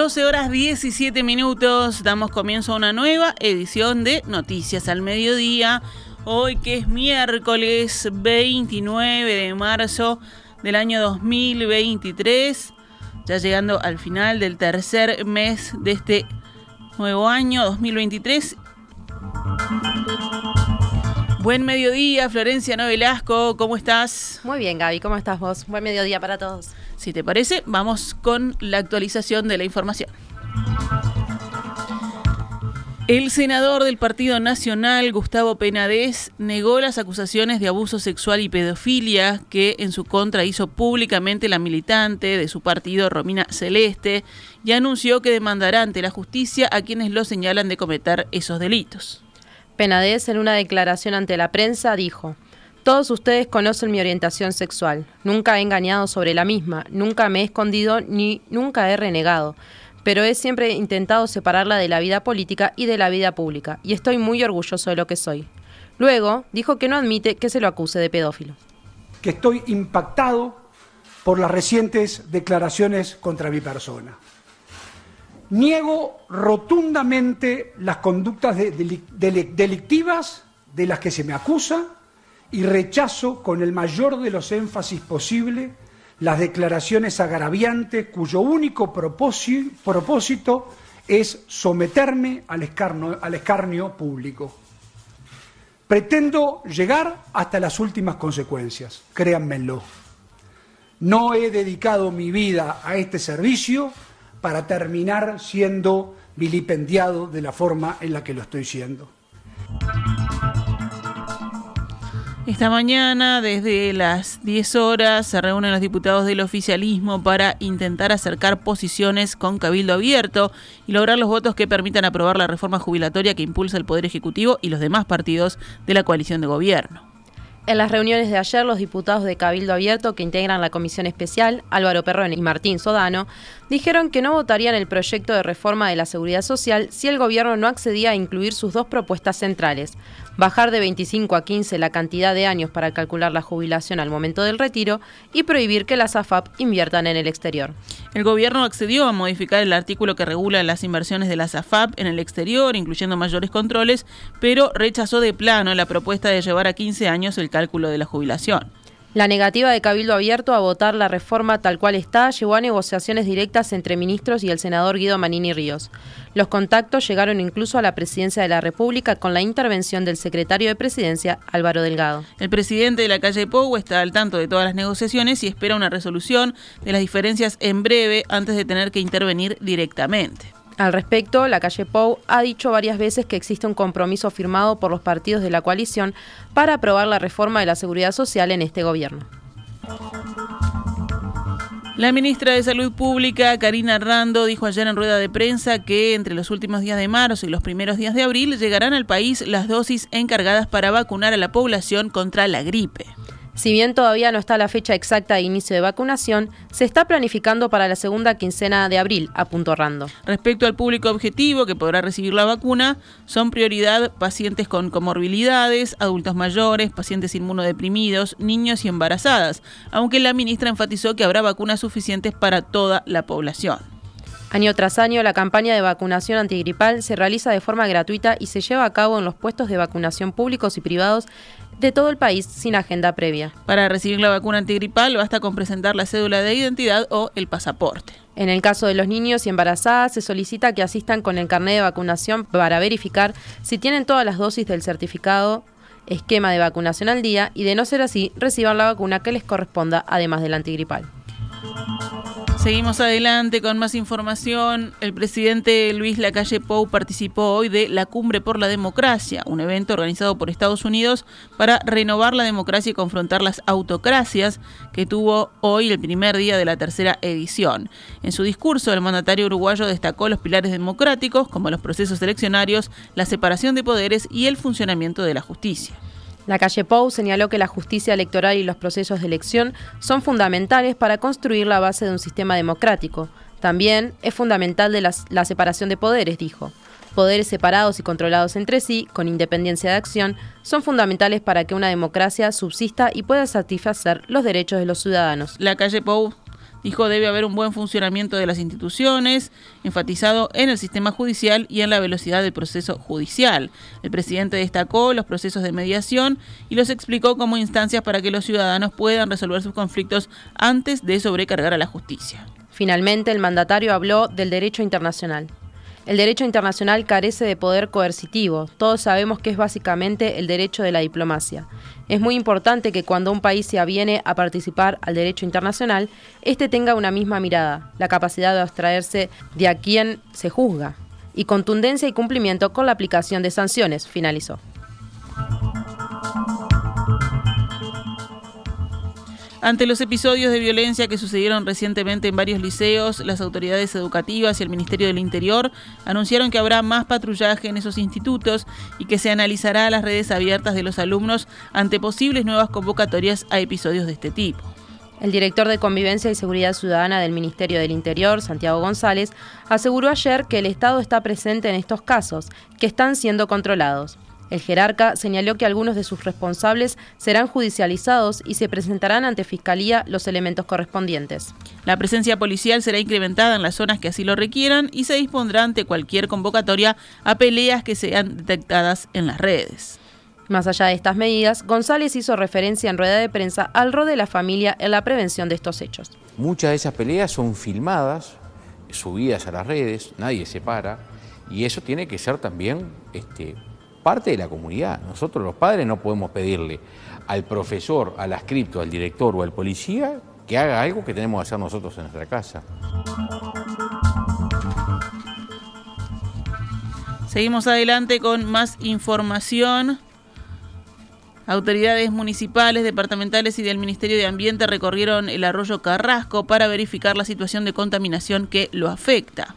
12 horas 17 minutos, damos comienzo a una nueva edición de Noticias al Mediodía. Hoy que es miércoles 29 de marzo del año 2023, ya llegando al final del tercer mes de este nuevo año 2023. Buen mediodía, Florencia Novelasco, ¿cómo estás? Muy bien, Gaby, ¿cómo estás vos? Buen mediodía para todos. Si te parece, vamos con la actualización de la información. El senador del Partido Nacional, Gustavo Penades, negó las acusaciones de abuso sexual y pedofilia que en su contra hizo públicamente la militante de su partido, Romina Celeste, y anunció que demandará ante la justicia a quienes lo señalan de cometer esos delitos. Penades, en una declaración ante la prensa, dijo, Todos ustedes conocen mi orientación sexual. Nunca he engañado sobre la misma, nunca me he escondido ni nunca he renegado. Pero he siempre intentado separarla de la vida política y de la vida pública, y estoy muy orgulloso de lo que soy. Luego, dijo que no admite que se lo acuse de pedófilo. Que estoy impactado por las recientes declaraciones contra mi persona. Niego rotundamente las conductas delictivas de las que se me acusa y rechazo con el mayor de los énfasis posible las declaraciones agraviantes cuyo único propósito es someterme al escarnio, al escarnio público. Pretendo llegar hasta las últimas consecuencias, créanmelo. No he dedicado mi vida a este servicio para terminar siendo vilipendiado de la forma en la que lo estoy siendo. Esta mañana, desde las 10 horas, se reúnen los diputados del oficialismo para intentar acercar posiciones con cabildo abierto y lograr los votos que permitan aprobar la reforma jubilatoria que impulsa el Poder Ejecutivo y los demás partidos de la coalición de gobierno. En las reuniones de ayer, los diputados de Cabildo Abierto que integran la comisión especial, Álvaro Perrón y Martín Sodano, dijeron que no votarían el proyecto de reforma de la seguridad social si el gobierno no accedía a incluir sus dos propuestas centrales, bajar de 25 a 15 la cantidad de años para calcular la jubilación al momento del retiro y prohibir que las AFAP inviertan en el exterior. El gobierno accedió a modificar el artículo que regula las inversiones de las AFAP en el exterior, incluyendo mayores controles, pero rechazó de plano la propuesta de llevar a 15 años el cálculo de la jubilación. La negativa de Cabildo Abierto a votar la reforma tal cual está llevó a negociaciones directas entre ministros y el senador Guido Manini Ríos. Los contactos llegaron incluso a la presidencia de la República con la intervención del secretario de Presidencia, Álvaro Delgado. El presidente de la calle Pou está al tanto de todas las negociaciones y espera una resolución de las diferencias en breve antes de tener que intervenir directamente. Al respecto, la calle Pou ha dicho varias veces que existe un compromiso firmado por los partidos de la coalición para aprobar la reforma de la seguridad social en este gobierno. La ministra de Salud Pública, Karina Rando, dijo ayer en rueda de prensa que entre los últimos días de marzo y los primeros días de abril llegarán al país las dosis encargadas para vacunar a la población contra la gripe. Si bien todavía no está la fecha exacta de inicio de vacunación, se está planificando para la segunda quincena de abril, apuntó Rando. Respecto al público objetivo que podrá recibir la vacuna, son prioridad pacientes con comorbilidades, adultos mayores, pacientes inmunodeprimidos, niños y embarazadas, aunque la ministra enfatizó que habrá vacunas suficientes para toda la población. Año tras año, la campaña de vacunación antigripal se realiza de forma gratuita y se lleva a cabo en los puestos de vacunación públicos y privados de todo el país sin agenda previa. Para recibir la vacuna antigripal basta con presentar la cédula de identidad o el pasaporte. En el caso de los niños y embarazadas, se solicita que asistan con el carnet de vacunación para verificar si tienen todas las dosis del certificado esquema de vacunación al día y de no ser así, reciban la vacuna que les corresponda además del antigripal. Seguimos adelante con más información. El presidente Luis Lacalle Pou participó hoy de la Cumbre por la Democracia, un evento organizado por Estados Unidos para renovar la democracia y confrontar las autocracias que tuvo hoy el primer día de la tercera edición. En su discurso, el mandatario uruguayo destacó los pilares democráticos como los procesos eleccionarios, la separación de poderes y el funcionamiento de la justicia. La calle Pou señaló que la justicia electoral y los procesos de elección son fundamentales para construir la base de un sistema democrático. También es fundamental de la separación de poderes, dijo. Poderes separados y controlados entre sí, con independencia de acción, son fundamentales para que una democracia subsista y pueda satisfacer los derechos de los ciudadanos. La calle Pou Dijo debe haber un buen funcionamiento de las instituciones, enfatizado en el sistema judicial y en la velocidad del proceso judicial. El presidente destacó los procesos de mediación y los explicó como instancias para que los ciudadanos puedan resolver sus conflictos antes de sobrecargar a la justicia. Finalmente, el mandatario habló del derecho internacional. El derecho internacional carece de poder coercitivo. Todos sabemos que es básicamente el derecho de la diplomacia. Es muy importante que cuando un país se aviene a participar al derecho internacional, éste tenga una misma mirada, la capacidad de abstraerse de a quien se juzga, y contundencia y cumplimiento con la aplicación de sanciones, finalizó. Ante los episodios de violencia que sucedieron recientemente en varios liceos, las autoridades educativas y el Ministerio del Interior anunciaron que habrá más patrullaje en esos institutos y que se analizará las redes abiertas de los alumnos ante posibles nuevas convocatorias a episodios de este tipo. El director de Convivencia y Seguridad Ciudadana del Ministerio del Interior, Santiago González, aseguró ayer que el Estado está presente en estos casos, que están siendo controlados. El jerarca señaló que algunos de sus responsables serán judicializados y se presentarán ante Fiscalía los elementos correspondientes. La presencia policial será incrementada en las zonas que así lo requieran y se dispondrá ante cualquier convocatoria a peleas que sean detectadas en las redes. Más allá de estas medidas, González hizo referencia en rueda de prensa al rol de la familia en la prevención de estos hechos. Muchas de esas peleas son filmadas, subidas a las redes, nadie se para, y eso tiene que ser también este, parte de la comunidad. Nosotros los padres no podemos pedirle al profesor, al ascripto, al director o al policía que haga algo que tenemos que hacer nosotros en nuestra casa. Seguimos adelante con más información. Autoridades municipales, departamentales y del Ministerio de Ambiente recorrieron el arroyo Carrasco para verificar la situación de contaminación que lo afecta.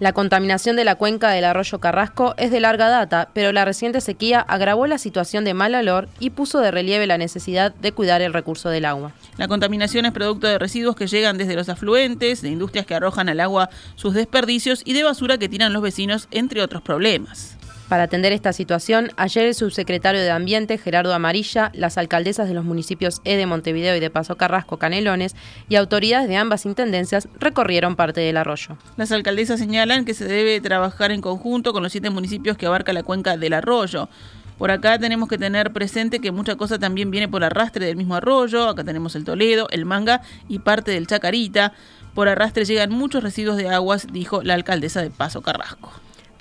La contaminación de la cuenca del arroyo Carrasco es de larga data, pero la reciente sequía agravó la situación de mal olor y puso de relieve la necesidad de cuidar el recurso del agua. La contaminación es producto de residuos que llegan desde los afluentes, de industrias que arrojan al agua sus desperdicios y de basura que tiran los vecinos, entre otros problemas. Para atender esta situación, ayer el subsecretario de Ambiente, Gerardo Amarilla, las alcaldesas de los municipios E de Montevideo y de Paso Carrasco, Canelones, y autoridades de ambas intendencias recorrieron parte del arroyo. Las alcaldesas señalan que se debe trabajar en conjunto con los siete municipios que abarca la cuenca del arroyo. Por acá tenemos que tener presente que mucha cosa también viene por arrastre del mismo arroyo. Acá tenemos el Toledo, el Manga y parte del Chacarita. Por arrastre llegan muchos residuos de aguas, dijo la alcaldesa de Paso Carrasco.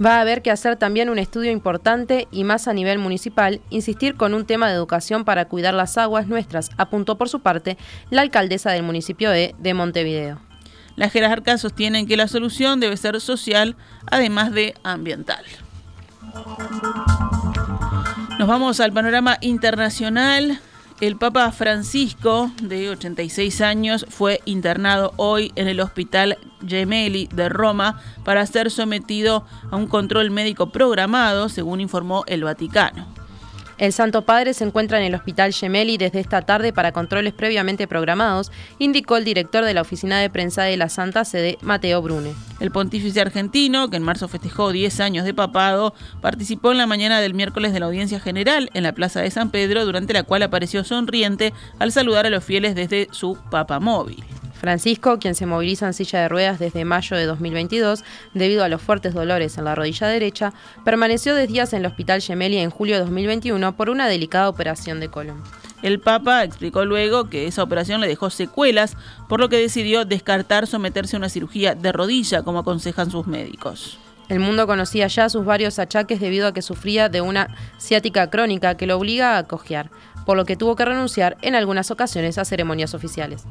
Va a haber que hacer también un estudio importante y más a nivel municipal, insistir con un tema de educación para cuidar las aguas nuestras, apuntó por su parte la alcaldesa del municipio de, de Montevideo. Las jerarcas sostienen que la solución debe ser social, además de ambiental. Nos vamos al panorama internacional. El Papa Francisco, de 86 años, fue internado hoy en el Hospital Gemelli de Roma para ser sometido a un control médico programado, según informó el Vaticano. El Santo Padre se encuentra en el Hospital Gemelli desde esta tarde para controles previamente programados, indicó el director de la oficina de prensa de la Santa Sede, Mateo Brune. El pontífice argentino, que en marzo festejó 10 años de papado, participó en la mañana del miércoles de la audiencia general en la Plaza de San Pedro, durante la cual apareció sonriente al saludar a los fieles desde su papamóvil. Francisco, quien se moviliza en silla de ruedas desde mayo de 2022 debido a los fuertes dolores en la rodilla derecha, permaneció 10 días en el Hospital Gemelli en julio de 2021 por una delicada operación de colon. El Papa explicó luego que esa operación le dejó secuelas, por lo que decidió descartar someterse a una cirugía de rodilla, como aconsejan sus médicos. El mundo conocía ya sus varios achaques debido a que sufría de una ciática crónica que lo obliga a cojear, por lo que tuvo que renunciar en algunas ocasiones a ceremonias oficiales.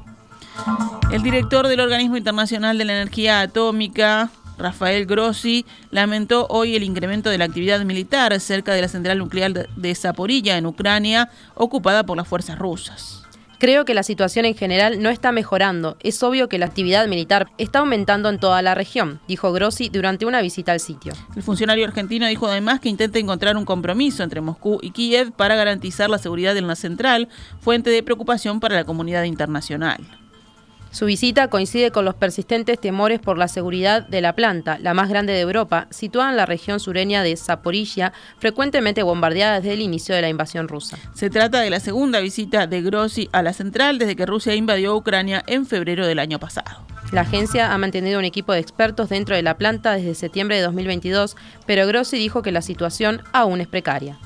El director del Organismo Internacional de la Energía Atómica, Rafael Grossi, lamentó hoy el incremento de la actividad militar cerca de la central nuclear de Zaporilla, en Ucrania, ocupada por las fuerzas rusas. Creo que la situación en general no está mejorando. Es obvio que la actividad militar está aumentando en toda la región, dijo Grossi durante una visita al sitio. El funcionario argentino dijo además que intenta encontrar un compromiso entre Moscú y Kiev para garantizar la seguridad en la central, fuente de preocupación para la comunidad internacional. Su visita coincide con los persistentes temores por la seguridad de la planta, la más grande de Europa, situada en la región sureña de Zaporilla, frecuentemente bombardeada desde el inicio de la invasión rusa. Se trata de la segunda visita de Grossi a la central desde que Rusia invadió Ucrania en febrero del año pasado. La agencia ha mantenido un equipo de expertos dentro de la planta desde septiembre de 2022, pero Grossi dijo que la situación aún es precaria.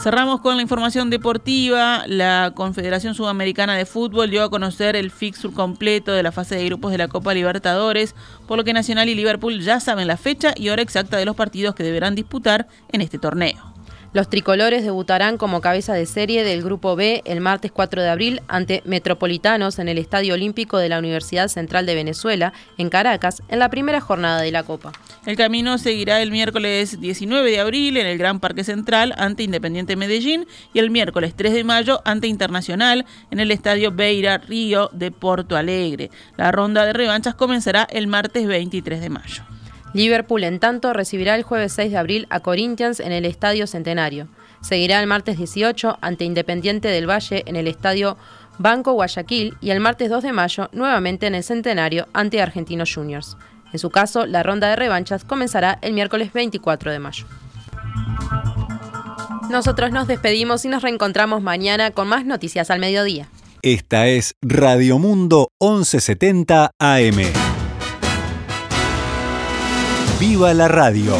Cerramos con la información deportiva. La Confederación Sudamericana de Fútbol dio a conocer el fixture completo de la fase de grupos de la Copa Libertadores, por lo que Nacional y Liverpool ya saben la fecha y hora exacta de los partidos que deberán disputar en este torneo. Los tricolores debutarán como cabeza de serie del Grupo B el martes 4 de abril ante Metropolitanos en el Estadio Olímpico de la Universidad Central de Venezuela, en Caracas, en la primera jornada de la Copa. El camino seguirá el miércoles 19 de abril en el Gran Parque Central ante Independiente Medellín y el miércoles 3 de mayo ante Internacional en el Estadio Beira Río de Porto Alegre. La ronda de revanchas comenzará el martes 23 de mayo. Liverpool, en tanto, recibirá el jueves 6 de abril a Corinthians en el Estadio Centenario. Seguirá el martes 18 ante Independiente del Valle en el Estadio Banco Guayaquil y el martes 2 de mayo nuevamente en el Centenario ante Argentinos Juniors. En su caso, la ronda de revanchas comenzará el miércoles 24 de mayo. Nosotros nos despedimos y nos reencontramos mañana con más noticias al mediodía. Esta es Radio Mundo 1170 AM. ¡Viva la radio!